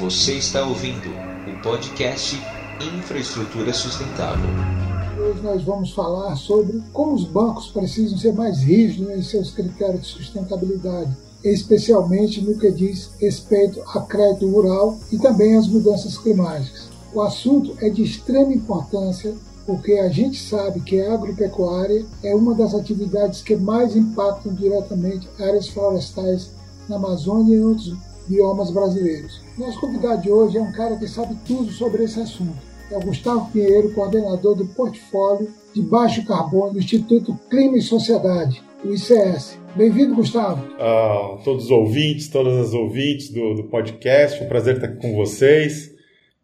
Você está ouvindo o podcast Infraestrutura Sustentável. Hoje nós vamos falar sobre como os bancos precisam ser mais rígidos em seus critérios de sustentabilidade, especialmente no que diz respeito a crédito rural e também às mudanças climáticas. O assunto é de extrema importância porque a gente sabe que a agropecuária é uma das atividades que mais impactam diretamente áreas florestais na Amazônia e em outros biomas brasileiros. Nosso convidado de hoje é um cara que sabe tudo sobre esse assunto. É o Gustavo Pinheiro, coordenador do portfólio de baixo carbono do Instituto Clima e Sociedade, o ICS. Bem-vindo, Gustavo. Uh, todos os ouvintes, todas as ouvintes do, do podcast, é um prazer estar aqui com vocês.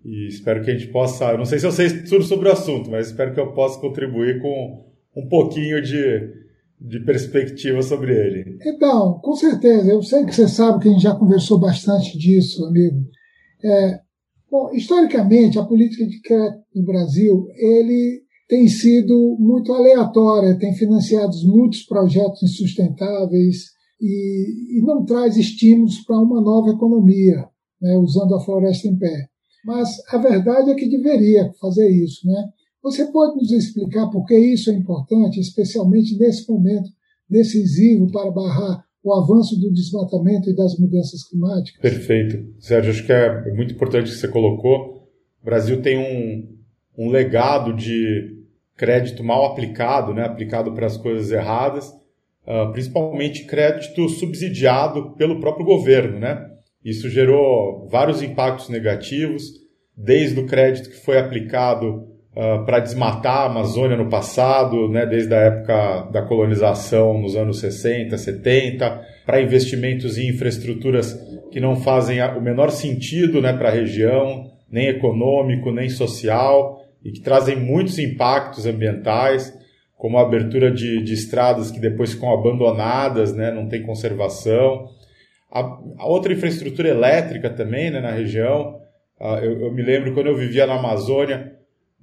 E espero que a gente possa. Eu não sei se eu sei tudo sobre o assunto, mas espero que eu possa contribuir com um pouquinho de, de perspectiva sobre ele. Então, com certeza. Eu sei que você sabe que a gente já conversou bastante disso, amigo. É, bom, historicamente, a política de crédito no Brasil ele tem sido muito aleatória, tem financiado muitos projetos insustentáveis e, e não traz estímulos para uma nova economia, né, usando a floresta em pé. Mas a verdade é que deveria fazer isso, né? Você pode nos explicar por que isso é importante, especialmente nesse momento decisivo para barrar o avanço do desmatamento e das mudanças climáticas? Perfeito. Sérgio, acho que é muito importante que você colocou. O Brasil tem um, um legado de crédito mal aplicado, né? aplicado para as coisas erradas, uh, principalmente crédito subsidiado pelo próprio governo, né? Isso gerou vários impactos negativos, desde o crédito que foi aplicado uh, para desmatar a Amazônia no passado, né, desde a época da colonização nos anos 60, 70, para investimentos em infraestruturas que não fazem o menor sentido né, para a região, nem econômico, nem social, e que trazem muitos impactos ambientais, como a abertura de, de estradas que depois ficam abandonadas, né, não tem conservação a, a outra infraestrutura elétrica também né, na região. Uh, eu, eu, me lembro quando eu vivia na Amazônia,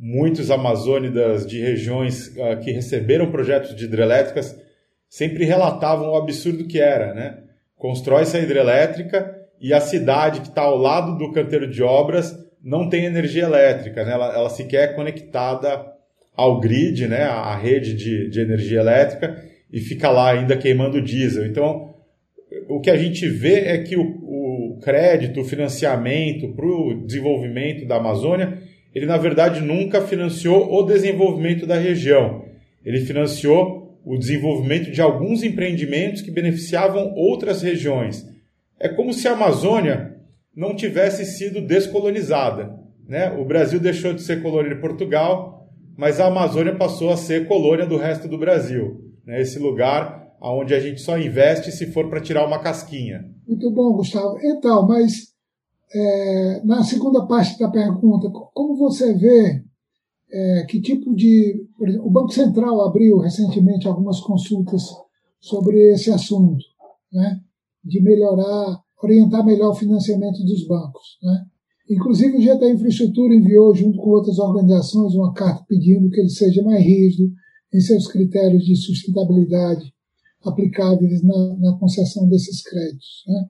muitos amazônidas de regiões uh, que receberam projetos de hidrelétricas sempre relatavam o absurdo que era. Né? Constrói-se a hidrelétrica e a cidade que está ao lado do canteiro de obras não tem energia elétrica, né? ela, ela sequer é conectada ao grid, né? à rede de, de energia elétrica, e fica lá ainda queimando diesel. Então, o que a gente vê é que o, o crédito, o financiamento para o desenvolvimento da Amazônia, ele na verdade nunca financiou o desenvolvimento da região. Ele financiou o desenvolvimento de alguns empreendimentos que beneficiavam outras regiões. É como se a Amazônia não tivesse sido descolonizada. Né? O Brasil deixou de ser colônia de Portugal, mas a Amazônia passou a ser colônia do resto do Brasil. Né? Esse lugar onde a gente só investe se for para tirar uma casquinha. Muito bom, Gustavo. Então, mas é, na segunda parte da pergunta, como você vê é, que tipo de. Exemplo, o Banco Central abriu recentemente algumas consultas sobre esse assunto, né, de melhorar, orientar melhor o financiamento dos bancos. Né? Inclusive, o GT Infraestrutura enviou, junto com outras organizações, uma carta pedindo que ele seja mais rígido em seus critérios de sustentabilidade aplicáveis na, na concessão desses créditos. Né?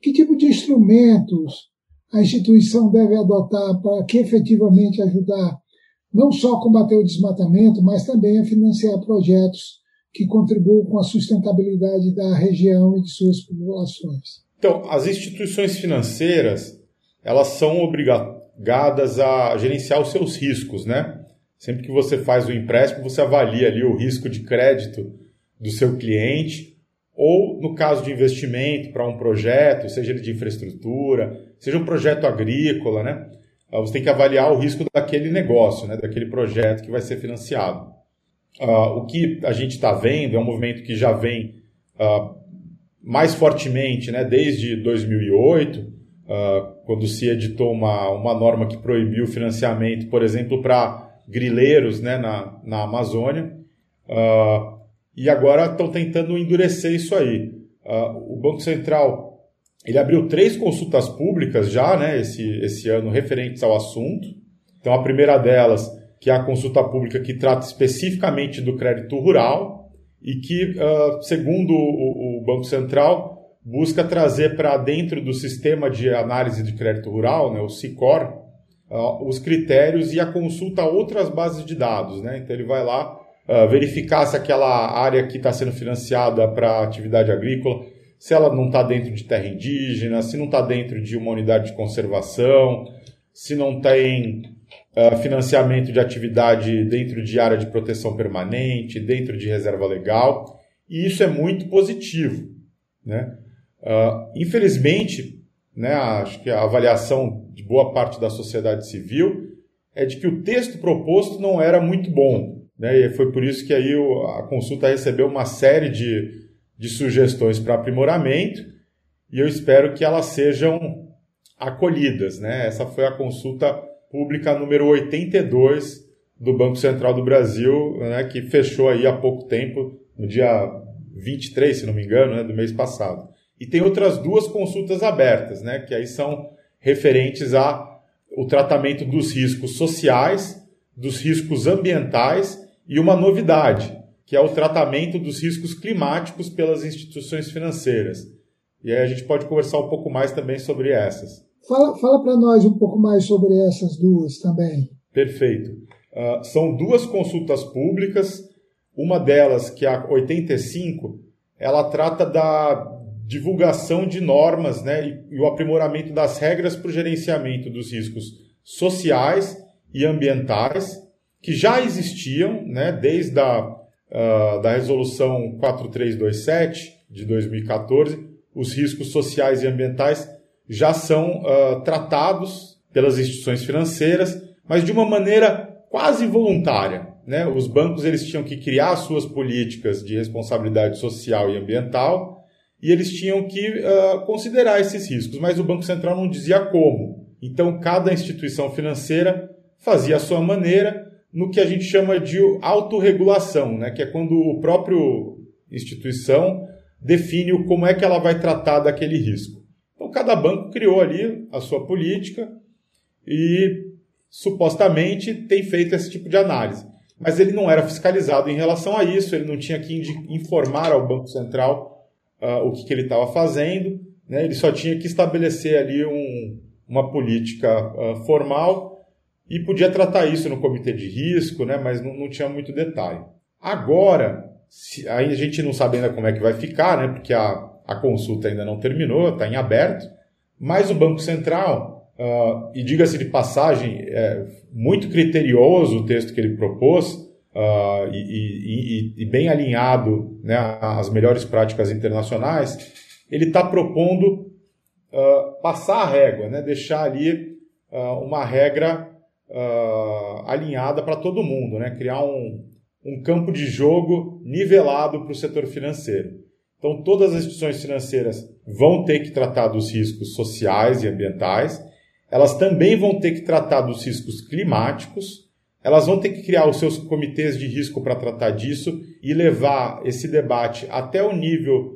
Que tipo de instrumentos a instituição deve adotar para que efetivamente ajudar não só a combater o desmatamento, mas também a financiar projetos que contribuam com a sustentabilidade da região e de suas populações? Então, as instituições financeiras, elas são obrigadas a gerenciar os seus riscos, né? Sempre que você faz o empréstimo, você avalia ali o risco de crédito do seu cliente, ou no caso de investimento para um projeto, seja ele de infraestrutura, seja um projeto agrícola, né? Ah, você tem que avaliar o risco daquele negócio, né? daquele projeto que vai ser financiado. Uh, o que a gente está vendo é um movimento que já vem uh, mais fortemente né? desde 2008, uh, quando se editou uma, uma norma que proibiu o financiamento, por exemplo, para grileiros né? na, na Amazônia. E agora estão tentando endurecer isso aí. O Banco Central ele abriu três consultas públicas já, né, esse, esse ano, referentes ao assunto. Então, a primeira delas, que é a consulta pública que trata especificamente do crédito rural e que, uh, segundo o, o, Banco Central, busca trazer para dentro do sistema de análise de crédito rural, né, o SICOR, uh, os critérios e a consulta a outras bases de dados. Né? Então ele vai lá uh, verificar se aquela área que está sendo financiada para atividade agrícola, se ela não está dentro de terra indígena, se não está dentro de uma unidade de conservação, se não tem uh, financiamento de atividade dentro de área de proteção permanente, dentro de reserva legal, e isso é muito positivo. Né? Uh, infelizmente, né, acho que a avaliação de boa parte da sociedade civil é de que o texto proposto não era muito bom. Né, e foi por isso que aí a consulta recebeu uma série de, de sugestões para aprimoramento e eu espero que elas sejam acolhidas. Né? Essa foi a consulta pública número 82 do Banco Central do Brasil, né, que fechou aí há pouco tempo, no dia 23, se não me engano, né, do mês passado. E tem outras duas consultas abertas, né, que aí são referentes a o tratamento dos riscos sociais, dos riscos ambientais e uma novidade, que é o tratamento dos riscos climáticos pelas instituições financeiras. E aí a gente pode conversar um pouco mais também sobre essas. Fala, fala para nós um pouco mais sobre essas duas também. Perfeito. Uh, são duas consultas públicas. Uma delas, que é a 85, ela trata da divulgação de normas né, e, e o aprimoramento das regras para o gerenciamento dos riscos sociais e ambientais, que já existiam né, desde a uh, da resolução 4327 de 2014. Os riscos sociais e ambientais já são uh, tratados pelas instituições financeiras, mas de uma maneira quase voluntária. Né? Os bancos eles tinham que criar suas políticas de responsabilidade social e ambiental e eles tinham que uh, considerar esses riscos, mas o Banco Central não dizia como. Então, cada instituição financeira fazia a sua maneira no que a gente chama de autorregulação, né? que é quando o próprio instituição define como é que ela vai tratar daquele risco. Então, cada banco criou ali a sua política e supostamente tem feito esse tipo de análise. Mas ele não era fiscalizado em relação a isso, ele não tinha que informar ao Banco Central uh, o que, que ele estava fazendo, né? ele só tinha que estabelecer ali um, uma política uh, formal e podia tratar isso no comitê de risco, né? mas não, não tinha muito detalhe. Agora, se, aí a gente não sabe ainda como é que vai ficar, né? porque a, a consulta ainda não terminou, está em aberto, mas o Banco Central, uh, e diga-se de passagem, é muito criterioso o texto que ele propôs, uh, e, e, e, bem alinhado né, às melhores práticas internacionais, ele está propondo uh, passar a régua, né, deixar ali uma regra alinhada para todo mundo, né, criar um, um campo de jogo nivelado para o setor financeiro. Então, todas as instituições financeiras vão ter que tratar dos riscos sociais e ambientais, elas também vão ter que tratar dos riscos climáticos, elas vão ter que criar os seus comitês de risco para tratar disso e levar esse debate até o nível uh,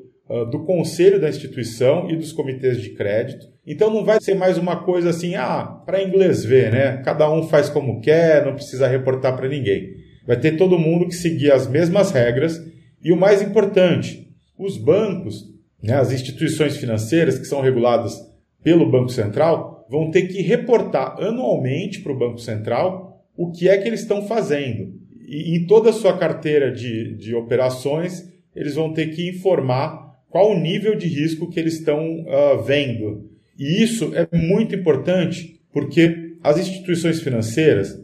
do conselho da instituição e dos comitês de crédito. Então não vai ser mais uma coisa assim, ah, para inglês ver, né? Cada um faz como quer, não precisa reportar para ninguém. Vai ter todo mundo que seguir as mesmas regras e o mais importante, os bancos, né, as instituições financeiras que são reguladas pelo Banco Central, vão ter que reportar anualmente para o Banco Central o que é que eles estão fazendo. E em toda a sua carteira de, de operações, eles vão ter que informar qual o nível de risco que eles estão uh, vendo. E isso é muito importante porque as instituições financeiras,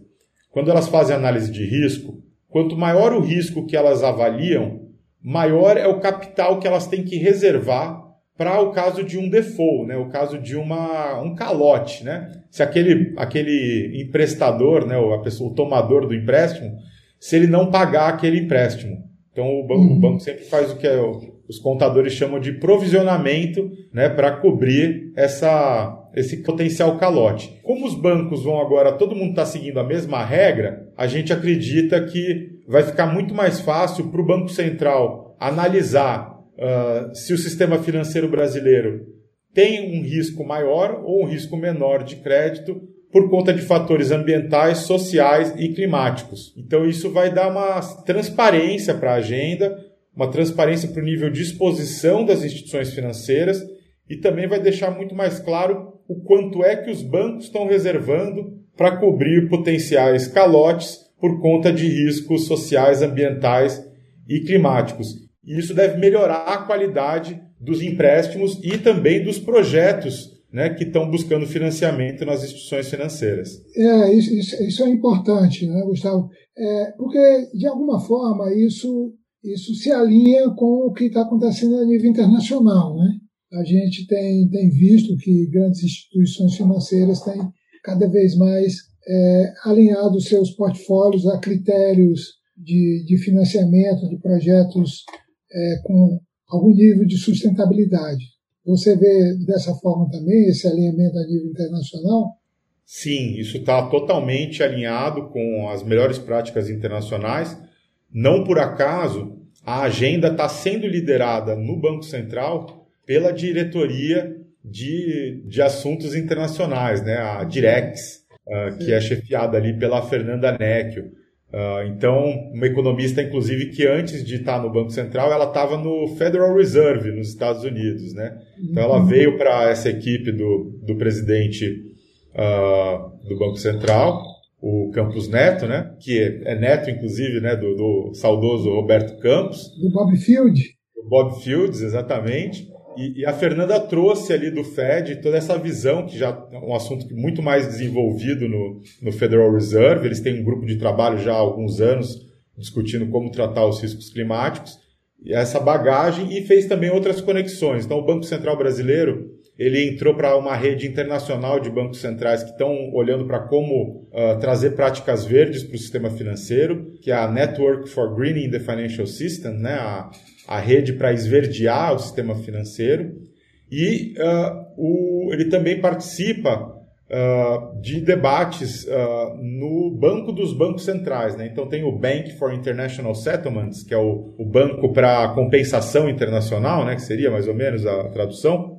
quando elas fazem análise de risco, quanto maior o risco que elas avaliam, maior é o capital que elas têm que reservar para o caso de um default, né? o caso de uma, um calote. Né? Se aquele, aquele emprestador, né? a pessoa, o tomador do empréstimo, se ele não pagar aquele empréstimo. Então o banco, uhum. o banco sempre faz o que é, os contadores chamam de provisionamento né? para cobrir essa, esse potencial calote. Como os bancos vão agora, todo mundo está seguindo a mesma regra, a gente acredita que vai ficar muito mais fácil para o Banco Central analisar uh, se o sistema financeiro brasileiro tem um risco maior ou um risco menor de crédito por conta de fatores ambientais, sociais e climáticos. Então isso vai dar uma transparência para a agenda, uma transparência para o nível de exposição das instituições financeiras e também vai deixar muito mais claro o quanto é que os bancos estão reservando para cobrir potenciais calotes por conta de riscos sociais, ambientais e climáticos. E isso deve melhorar a qualidade dos empréstimos e também dos projetos né, que estão buscando financiamento nas instituições financeiras. É, isso, isso é importante, né, Gustavo? É, porque, de alguma forma, isso, isso se alinha com o que está acontecendo a nível internacional. Né? A gente tem, tem visto que grandes instituições financeiras têm cada vez mais é, alinhado seus portfólios a critérios de, de financiamento de projetos é, com algum nível de sustentabilidade. Você vê dessa forma também esse alinhamento a nível internacional? Sim, isso está totalmente alinhado com as melhores práticas internacionais. Não por acaso, a agenda está sendo liderada no Banco Central pela diretoria de, de assuntos internacionais, né? a Direx, uh, que é chefiada ali pela Fernanda Necchio. Uh, então, uma economista, inclusive, que antes de estar no Banco Central, ela estava no Federal Reserve, nos Estados Unidos, né? Então, ela uhum. veio para essa equipe do, do presidente uh, do Banco Central, o Campos Neto, né? Que é, neto, inclusive, né? Do, do, saudoso Roberto Campos. Do Bob Field. Do Bob Fields, exatamente. E, e, a Fernanda trouxe ali do Fed toda essa visão, que já é um assunto muito mais desenvolvido no, no Federal Reserve. Eles têm um grupo de trabalho já há alguns anos discutindo como tratar os riscos climáticos. E essa bagagem e fez também outras conexões. Então, o Banco Central Brasileiro ele entrou para uma rede internacional de bancos centrais que estão olhando para como uh, trazer práticas verdes para o sistema financeiro, que é a Network for Greening the Financial System, né? a, a rede para esverdear o sistema financeiro. E uh, o, ele também participa uh, de debates no Banco dos Bancos Centrais. Né? Então, tem o Bank for International Settlements, que é o, o banco para compensação internacional, né? que seria mais ou menos a tradução,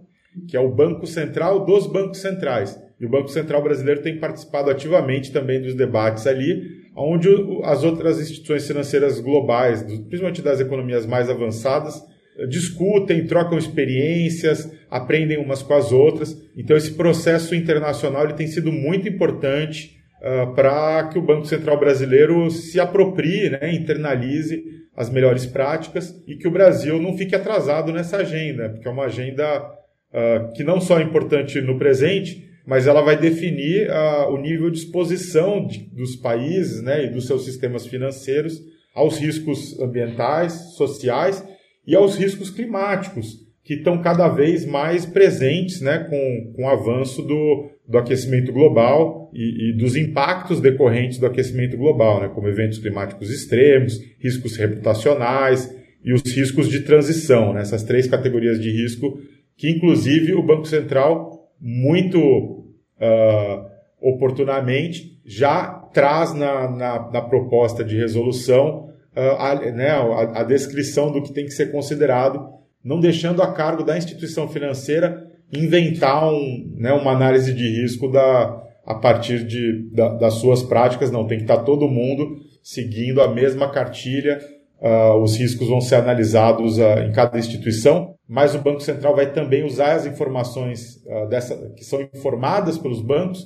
que é o Banco Central dos Bancos Centrais. E o Banco Central brasileiro tem participado ativamente também dos debates ali, onde as outras instituições financeiras globais, principalmente das economias mais avançadas, discutem, trocam experiências, aprendem umas com as outras. Então esse processo internacional ele tem sido muito importante uh, para que o Banco Central brasileiro se aproprie, né, internalize as melhores práticas e que o Brasil não fique atrasado nessa agenda, porque é uma agenda uh, que não só é importante no presente, mas ela vai definir uh, o nível de exposição de, dos países né, e dos seus sistemas financeiros aos riscos ambientais, sociais e aos riscos climáticos, que estão cada vez mais presentes né, com, com o avanço do, do aquecimento global e, e, dos impactos decorrentes do aquecimento global, né, como eventos climáticos extremos, riscos reputacionais e os riscos de transição, né, essas três categorias de risco que, inclusive, o Banco Central muito uh, oportunamente, já traz na, na, na, proposta de resolução uh, a, né, a, a descrição do que tem que ser considerado, não deixando a cargo da instituição financeira inventar um, né, uma análise de risco da, a partir de, da, das suas práticas, não, tem que estar todo mundo seguindo a mesma cartilha, uh, os riscos vão ser analisados uh, em cada instituição, mas o Banco Central vai também usar as informações uh, dessa, que são informadas pelos bancos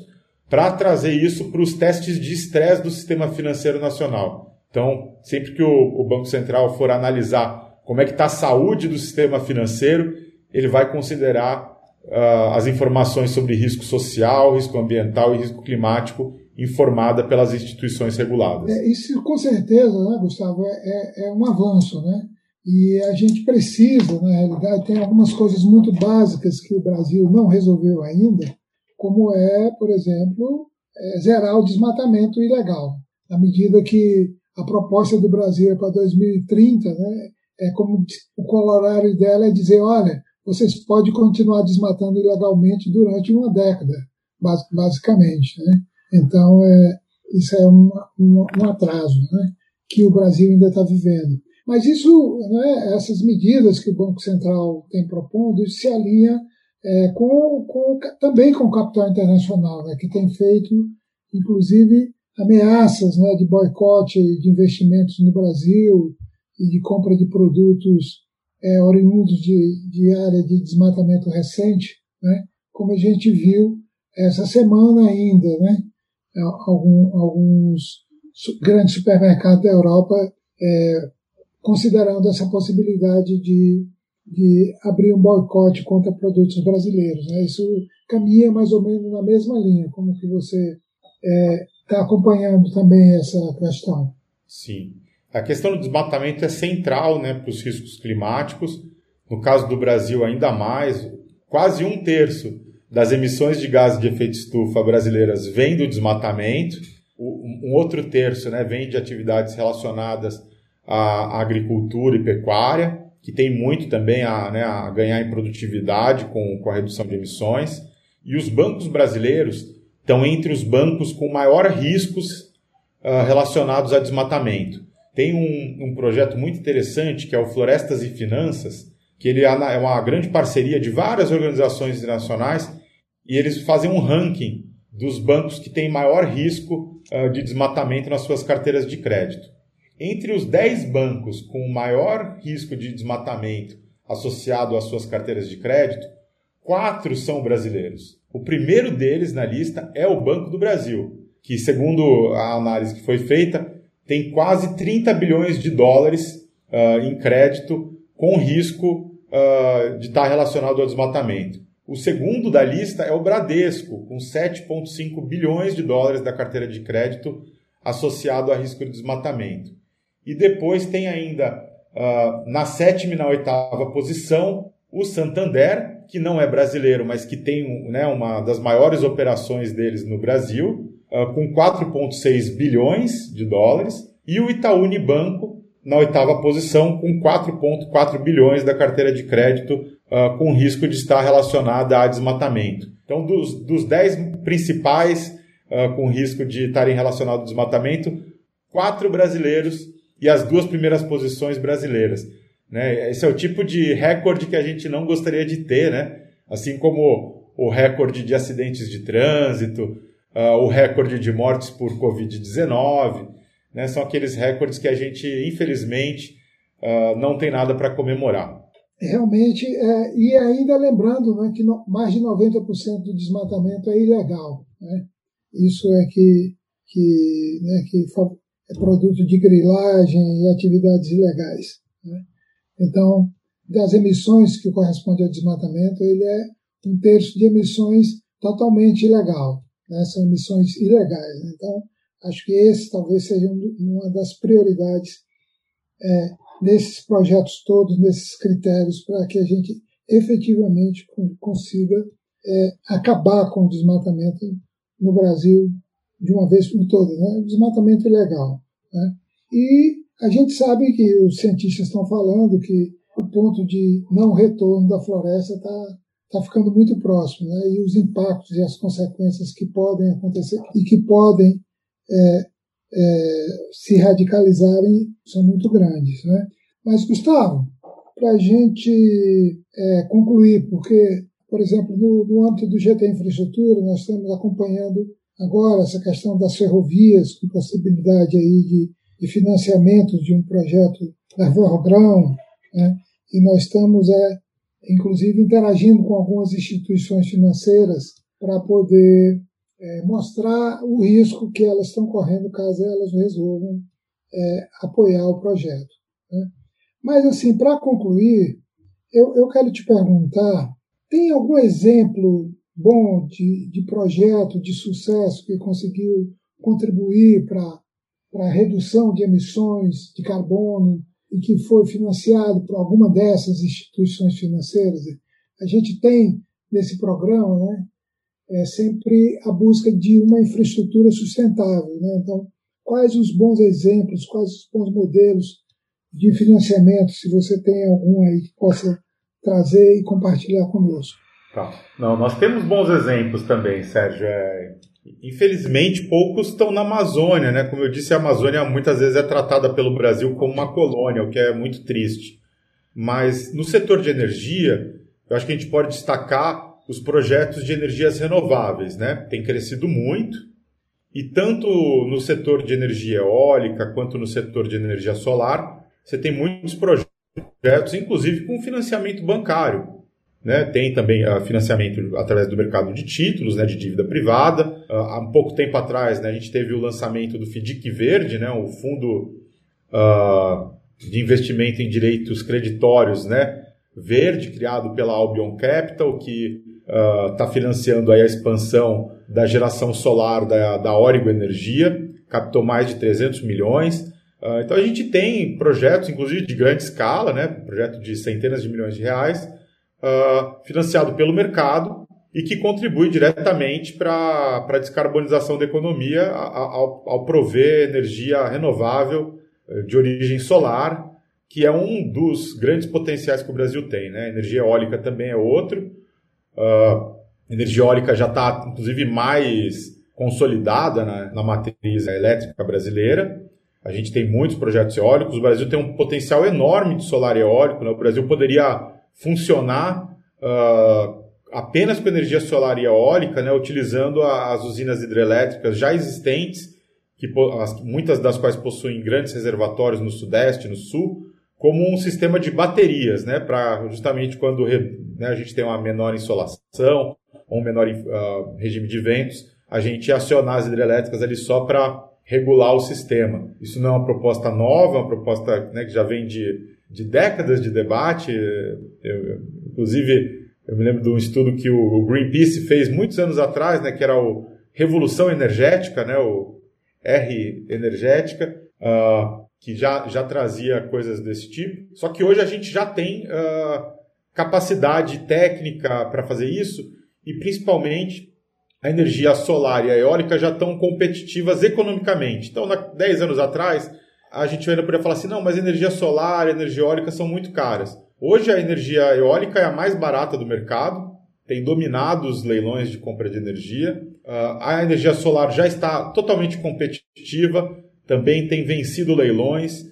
para trazer isso para os testes de estresse do sistema financeiro nacional. Então, sempre que o, o Banco Central for analisar como é que está a saúde do sistema financeiro, ele vai considerar as informações sobre risco social, risco ambiental e risco climático informada pelas instituições reguladas. É, isso, com certeza, né, Gustavo, é, é, é um avanço, né? E a gente precisa, na realidade, tem algumas coisas muito básicas que o Brasil não resolveu ainda, como é, por exemplo, é zerar o desmatamento ilegal. À medida que a proposta do Brasil é para 2030, né, é como o colorário dela é dizer, olha, vocês podem continuar desmatando ilegalmente durante uma década, basicamente. Né? Então, é, isso é um, atraso né, que o Brasil ainda está vivendo. Mas isso, né, essas medidas que o Banco Central tem propondo, isso se alinha é, com, com, também com o capital internacional, né, que tem feito, inclusive, ameaças né, de boicote de investimentos no Brasil e de compra de produtos é, oriundos de, de área de desmatamento recente, né? como a gente viu essa semana ainda, né? Algum, alguns grandes supermercados da Europa é, considerando essa possibilidade de, de abrir um boicote contra produtos brasileiros. Né? Isso caminha mais ou menos na mesma linha, como que você está é, acompanhando também essa questão. Sim. A questão do desmatamento é central né, para os riscos climáticos. No caso do Brasil, ainda mais, quase um terço das emissões de gases de efeito estufa brasileiras vem do desmatamento. Um outro terço né, vem de atividades relacionadas à agricultura e pecuária, que tem muito também a, né, a ganhar em produtividade com, com a redução de emissões. E os bancos brasileiros estão entre os bancos com maior riscos uh, relacionados a desmatamento. Tem um, um, projeto muito interessante que é o Florestas e Finanças, que ele é uma grande parceria de várias organizações internacionais e eles fazem um ranking dos bancos que têm maior risco uh, de desmatamento nas suas carteiras de crédito. Entre os 10 bancos com maior risco de desmatamento associado às suas carteiras de crédito, quatro são brasileiros. O primeiro deles na lista é o Banco do Brasil, que, segundo a análise que foi feita, tem quase 30 bilhões de dólares uh, em crédito com risco uh, de estar relacionado ao desmatamento. O segundo da lista é o Bradesco, com 7,5 bilhões de dólares da carteira de crédito associado a risco de desmatamento. E depois tem ainda uh, na sétima e na oitava posição o Santander, que não é brasileiro, mas que tem né, uma das maiores operações deles no Brasil, uh, com 4,6 bilhões de dólares, e o Itaú Unibanco, na oitava posição, com 4,4 bilhões da carteira de crédito, uh, com risco de estar relacionada a desmatamento. Então, dos, dos 10 principais uh, com risco de estarem relacionados ao desmatamento, quatro brasileiros e as duas primeiras posições brasileiras. Né? Esse é o tipo de recorde que a gente não gostaria de ter, né? assim como o recorde de acidentes de trânsito, uh, o recorde de mortes por Covid-19. Né? São aqueles recordes que a gente, infelizmente, uh, não tem nada para comemorar. Realmente, é, e ainda lembrando né, que no, mais de 90% do desmatamento é ilegal. Né? Isso é que, que, né, que é produto de grilagem e atividades ilegais. Né? Então, das emissões que correspondem ao desmatamento, ele é um terço de emissões totalmente ilegal. Né? São emissões ilegais. Então, acho que esse talvez seja uma das prioridades é, nesses projetos todos, nesses critérios, para que a gente efetivamente consiga é, acabar com o desmatamento no Brasil de uma vez por todas. Né? Desmatamento ilegal. Né? E a gente sabe que os cientistas estão falando que o ponto de não retorno da floresta está tá ficando muito próximo, né? e os impactos e as consequências que podem acontecer e que podem é, é, se radicalizarem são muito grandes. Né? Mas, Gustavo, para a gente é, concluir, porque, por exemplo, no, no âmbito do GT Infraestrutura, nós estamos acompanhando agora essa questão das ferrovias, com possibilidade aí de de financiamento de um projeto da Vorgrão, né? e nós estamos, é, inclusive, interagindo com algumas instituições financeiras para poder é, mostrar o risco que elas estão correndo caso elas resolvam é, apoiar o projeto. Né? Mas, assim, para concluir, eu, eu quero te perguntar: tem algum exemplo bom de, de projeto de sucesso que conseguiu contribuir para a redução de emissões de carbono e que foi financiado por alguma dessas instituições financeiras. A gente tem nesse programa né, é sempre a busca de uma infraestrutura sustentável. Né? Então, quais os bons exemplos, quais os bons modelos de financiamento, se você tem algum aí que possa trazer e compartilhar conosco? Tá. Não, nós temos bons exemplos também, Sérgio. É, Infelizmente, poucos estão na Amazônia, né? Como eu disse, a Amazônia muitas vezes é tratada pelo Brasil como uma colônia, o que é muito triste. Mas no setor de energia, eu acho que a gente pode destacar os projetos de energias renováveis, né? Tem crescido muito e tanto no setor de energia eólica quanto no setor de energia solar, você tem muitos projetos, inclusive com financiamento bancário. Né, tem também uh, financiamento através do mercado de títulos, né, de dívida privada. Uh, há um pouco tempo atrás, né, a gente teve o lançamento do FDIC Verde, né, o fundo uh, de investimento em direitos creditórios né, verde, criado pela Albion Capital, que está financiando aí a expansão da geração solar da, da Origo Energia, captou mais de 300 milhões. então a gente tem projetos, inclusive de grande escala, né, projeto de centenas de milhões de reais, uh, financiado pelo mercado e que contribui diretamente para a descarbonização da economia ao, ao prover energia renovável eh, de origem solar, que é um dos grandes potenciais que o Brasil tem. Né? Energia eólica também é outro. Uh, energia eólica já está, inclusive, mais consolidada na, na matriz elétrica brasileira. A gente tem muitos projetos eólicos. O Brasil tem um potencial enorme de solar eólico. Né? O Brasil poderia funcionar uh, apenas com energia solar e eólica, né, utilizando as usinas hidrelétricas já existentes, que, muitas das quais possuem grandes reservatórios no Sudeste, no Sul, como um sistema de baterias, né, para justamente quando né, a gente tem uma menor insolação ou um menor uh, regime de ventos, a gente acionar as hidrelétricas ali só para regular o sistema. Isso não é uma proposta nova, é uma proposta né, que já vem de de décadas de debate. Eu, inclusive, eu me lembro de um estudo que o Greenpeace fez muitos anos atrás, né, que era o Revolução Energética, né, o R Energética, uh, que já, já trazia coisas desse tipo. Só que hoje a gente já tem uh, capacidade técnica para fazer isso e, principalmente, a energia solar e a eólica já estão competitivas economicamente. Então, 10 anos atrás, a gente ainda poderia falar assim, não, mas energia solar, energia eólica são muito caras. Hoje a energia eólica é a mais barata do mercado, tem dominado os leilões de compra de energia. Uh, a energia solar já está totalmente competitiva, também tem vencido leilões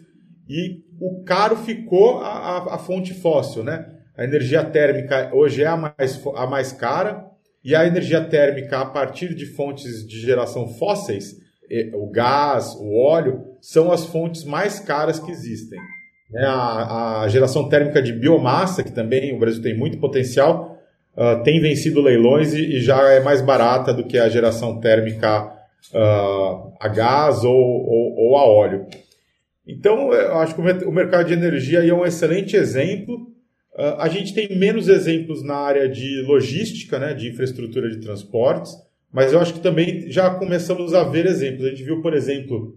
e o caro ficou a, a, a fonte fóssil, né? A energia térmica hoje é a mais, a mais cara e a energia térmica a partir de fontes de geração fósseis o gás, o óleo, são as fontes mais caras que existem. Né? A, a, geração térmica de biomassa, que também o Brasil tem muito potencial, uh, tem vencido leilões e, e, já é mais barata do que a geração térmica uh, a gás ou, ou, ou, a óleo. Então, eu acho que o mercado de energia é um excelente exemplo. Uh, a gente tem menos exemplos na área de logística, né, de infraestrutura de transportes. Mas eu acho que também já começamos a ver exemplos. A gente viu, por exemplo,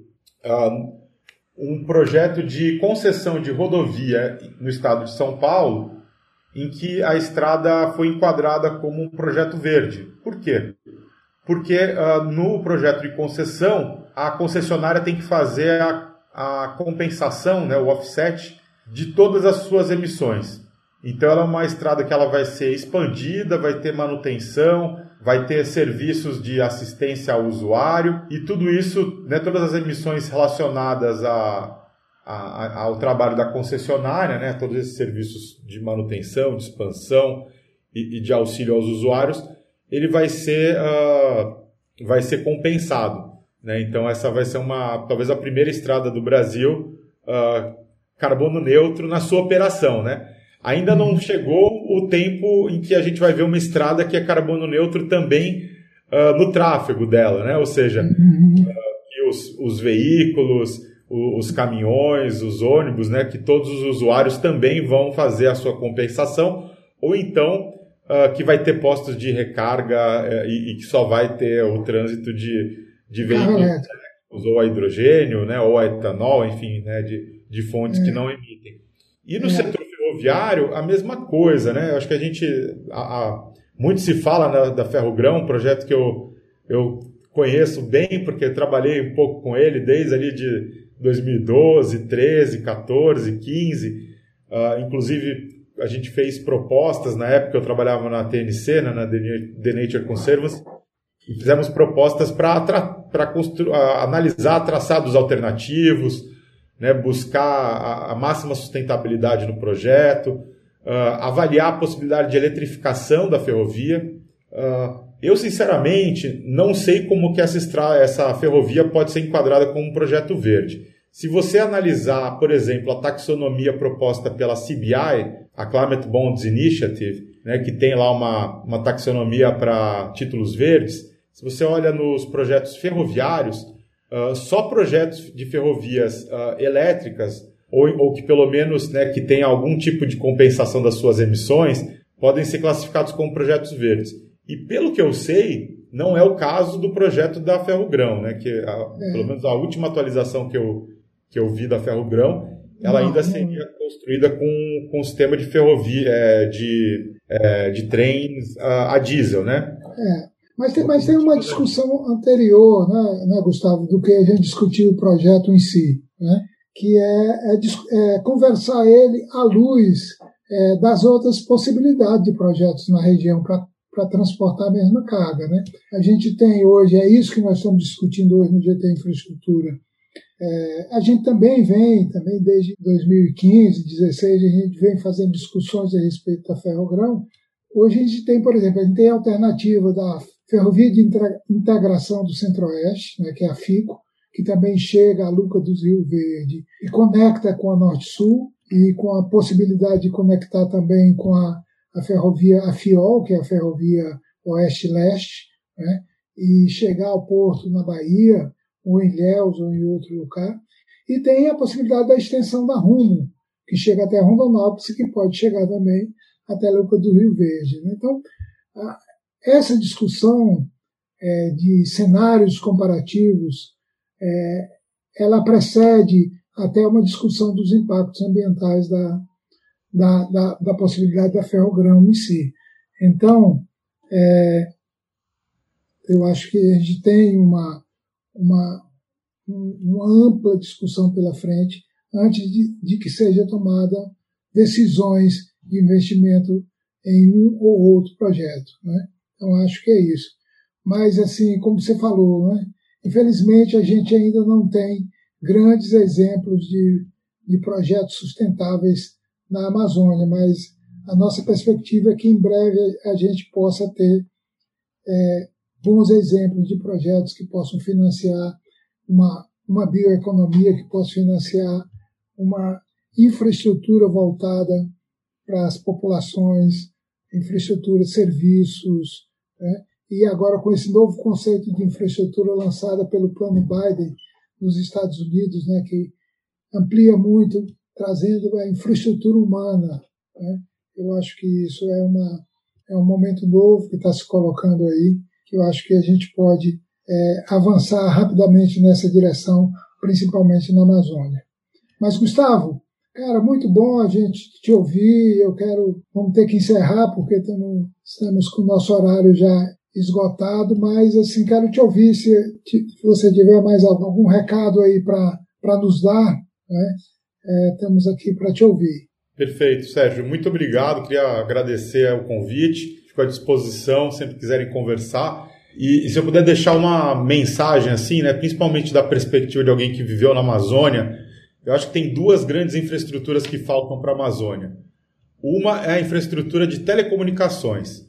um projeto de concessão de rodovia no estado de São Paulo, em que a estrada foi enquadrada como um projeto verde. Por quê? Porque uh, no projeto de concessão, a concessionária tem que fazer a, a compensação, né, o offset, de todas as suas emissões. Então ela é uma estrada que ela vai ser expandida, vai ter manutenção, vai ter serviços de assistência ao usuário e tudo isso, né, todas as emissões relacionadas a, a, ao trabalho da concessionária, né, todos esses serviços de manutenção, de expansão e, e de auxílio aos usuários, ele vai ser, uh, vai ser compensado. Né? Então essa vai ser uma talvez a primeira estrada do Brasil uh, carbono neutro na sua operação, né? Ainda não chegou o tempo em que a gente vai ver uma estrada que é carbono neutro também uh, no tráfego dela, né? Ou seja, uh, os, os, veículos, os, os, caminhões, os ônibus, né? Que todos os usuários também vão fazer a sua compensação, ou então uh, que vai ter postos de recarga eh, e, e, que só vai ter o trânsito de, de veículos ou a hidrogênio, né? Ou a etanol, enfim, né? De, de fontes é. que não emitem. E no é. setor ferroviário, a mesma coisa, né? Eu acho que a gente. A, a, muito se fala na, da Ferrogrão, um projeto que eu, eu conheço bem, porque trabalhei um pouco com ele desde ali de 2012, 13, 14, 15. Uh, inclusive, a gente fez propostas na época eu trabalhava na TNC, né, na The Nature Conservancy, e fizemos propostas para analisar traçados alternativos, né, buscar a, a, máxima sustentabilidade no projeto, uh, avaliar a possibilidade de eletrificação da ferrovia. Uh, eu, sinceramente, não sei como que essa, essa ferrovia pode ser enquadrada como um projeto verde. Se você analisar, por exemplo, a taxonomia proposta pela CBI, a Climate Bonds Initiative, né, que tem lá uma, uma taxonomia para títulos verdes, se você olha nos projetos ferroviários, uh, só projetos de ferrovias uh, elétricas, ou, ou, que pelo menos né, que tenha algum tipo de compensação das suas emissões, podem ser classificados como projetos verdes. E pelo que eu sei, não é o caso do projeto da Ferrogrão, né, que a, é. pelo menos a última atualização que eu, que eu vi da Ferrogrão, ela não, ainda seria construída com, com um sistema de ferrovia, é, de, é, de trens a, a, diesel, né? É. Mas tem, mas tem uma discussão anterior, né, né, Gustavo, do que a gente discutiu o projeto em si, né? que é, é, é conversar ele à luz é, das outras possibilidades de projetos na região para transportar a mesma carga. Né? A gente tem hoje, é isso que nós estamos discutindo hoje no GT Infraestrutura, é, a gente também vem, também desde 2015, 2016, a gente vem fazendo discussões a respeito da ferrogrão. Hoje a gente tem, por exemplo, a gente tem a alternativa da Ferrovia de Integração do Centro-Oeste, né, que é a FICO, que também chega a Luca dos Rio Verde e conecta com a Norte-Sul e com a possibilidade de conectar também com a, a ferrovia a FIOL, que é a Ferrovia Oeste-Leste, né, e chegar ao porto na Bahia, ou em Ilhéus ou em outro lugar. E tem a possibilidade da extensão da Rumo, que chega até Rondonópolis e que pode chegar também até Luca do Rio Verde. Né? Então, essa discussão é, de cenários comparativos, é, ela precede até uma discussão dos impactos ambientais da, da, da, da possibilidade da ferrogrão em si. Então, é, eu acho que a gente tem uma, uma, uma ampla discussão pela frente antes de, de que seja tomada decisões de investimento em um ou outro projeto. Né? Então, acho que é isso. Mas, assim, como você falou, né? infelizmente a gente ainda não tem grandes exemplos de, de projetos sustentáveis na Amazônia, mas a nossa perspectiva é que em breve a gente possa ter é, bons exemplos de projetos que possam financiar uma, uma bioeconomia, que possa financiar uma infraestrutura voltada para as populações, infraestrutura, serviços, né? e agora com esse novo conceito de infraestrutura lançada pelo plano Biden nos Estados Unidos, né, que amplia muito, trazendo a infraestrutura humana. Né? Eu acho que isso é, uma, é um momento novo que está se colocando aí, que eu acho que a gente pode é, avançar rapidamente nessa direção, principalmente na Amazônia. Mas, Gustavo, cara, muito bom a gente te ouvir. Eu quero. Vamos ter que encerrar, porque estamos, estamos com o nosso horário já esgotado, mas assim, quero te ouvir se, se você tiver mais algum recado aí para nos dar, né? É, estamos aqui para te ouvir. Perfeito, Sérgio. Muito obrigado. Queria agradecer o convite fico à disposição, sempre quiserem conversar. E, e, se eu puder deixar uma mensagem assim, né, principalmente da perspectiva de alguém que viveu na Amazônia, eu acho que tem duas grandes infraestruturas que faltam para a Amazônia. Uma é a infraestrutura de telecomunicações.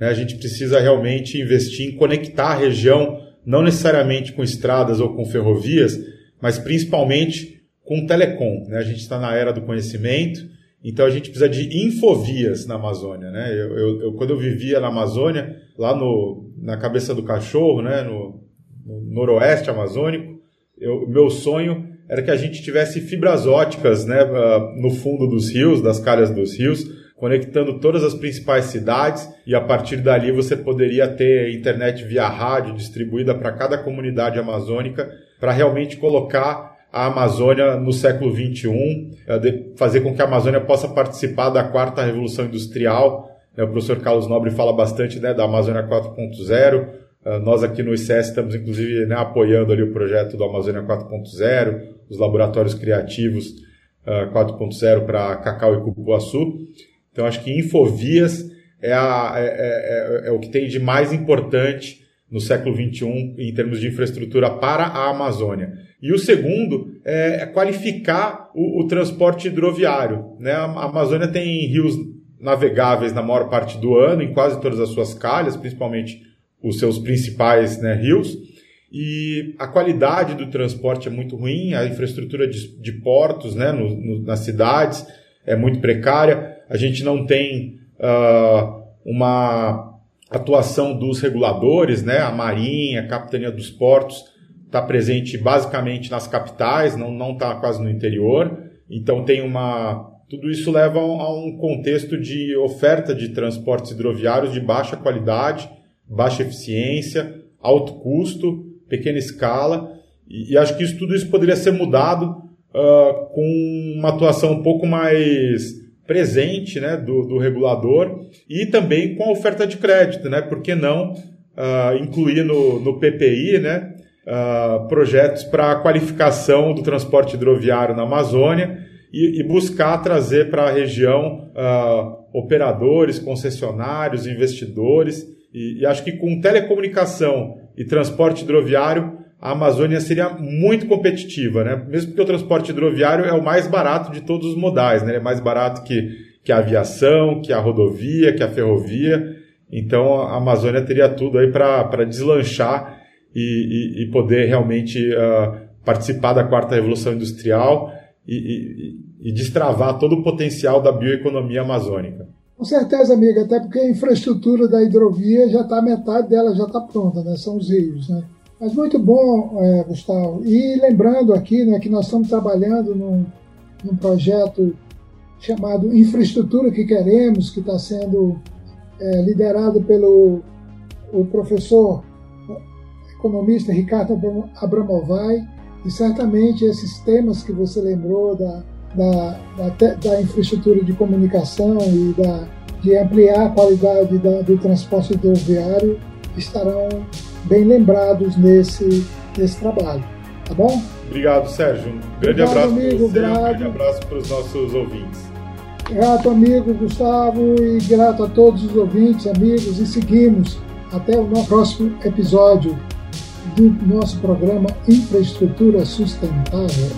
Né? A gente precisa realmente investir em conectar a região, não necessariamente com estradas ou com ferrovias, mas principalmente com telecom. Né? A gente está na era do conhecimento então a gente precisa de infovias na Amazônia, né? Eu, eu, eu, quando eu vivia na Amazônia, lá no, na cabeça do cachorro, né? No, no noroeste amazônico, eu, meu sonho era que a gente tivesse fibras óticas, né? Ah, no fundo dos rios, das calhas dos rios, conectando todas as principais cidades e a partir dali você poderia ter internet via rádio distribuída para cada comunidade amazônica para realmente colocar a Amazônia no século XXI, é, fazer com que a Amazônia possa participar da quarta revolução industrial. Né? O professor Carlos Nobre fala bastante né, da Amazônia 4.0. É, nós aqui no ICS estamos, inclusive, né, apoiando ali o projeto do Amazônia 4.0, os laboratórios criativos 4.0 para Cacau e Cupuaçu. Então, acho que Infovias é, a, é, é, é, o que tem de mais importante no século XXI em termos de infraestrutura para a Amazônia. E o segundo é qualificar o, o transporte hidroviário. Né? A Amazônia tem rios navegáveis na maior parte do ano, em quase todas as suas calhas, principalmente os seus principais né, rios. e a qualidade do transporte é muito ruim, a infraestrutura de, de portos né, no, no, nas cidades é muito precária, a gente não tem uh, uma atuação dos reguladores, né, a Marinha, a Capitania dos Portos está presente basicamente nas capitais, não está quase no interior, então tem uma. Tudo isso leva a um contexto de oferta de transportes hidroviários de baixa qualidade, baixa eficiência, alto custo, pequena escala, e, e acho que isso, tudo isso poderia ser mudado uh, com uma atuação um pouco mais presente né, do, do, regulador e também com a oferta de crédito, né? Por que não uh, incluir no, no PPI né, uh, projetos para a qualificação do transporte hidroviário na Amazônia e, e buscar trazer para a região operadores, concessionários, investidores. E, e acho que com telecomunicação e transporte hidroviário, a Amazônia seria muito competitiva, né? Mesmo porque o transporte hidroviário é o mais barato de todos os modais, né? é mais barato que, que a aviação, que a rodovia, que a ferrovia. Então a Amazônia teria tudo aí para deslanchar e, e, e, poder realmente uh, participar da quarta revolução industrial e, e, destravar todo o potencial da bioeconomia amazônica. Com certeza, amiga, até porque a infraestrutura da hidrovia já está, metade dela já está pronta, né? São os rios, né? Mas muito bom, é, Gustavo. E lembrando aqui né, que nós estamos trabalhando num, num projeto chamado Infraestrutura que Queremos, que está sendo é, liderado pelo o professor economista Ricardo Abramovay, e certamente esses temas que você lembrou da da, da, da infraestrutura de comunicação e da, de ampliar a qualidade da, do transporte hidroviário estarão bem lembrados nesse, nesse trabalho. Tá bom? Obrigado, Sérgio. Um grande Obrigado, abraço amigo, você, um grande abraço para os nossos ouvintes. Grato, amigo Gustavo, e grato a todos os ouvintes, amigos, e seguimos até o nosso próximo episódio do nosso programa Infraestrutura Sustentável.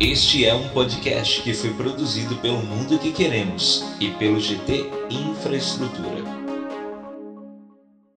Este é um podcast que foi produzido pelo Mundo que Queremos e pelo GT Infraestrutura.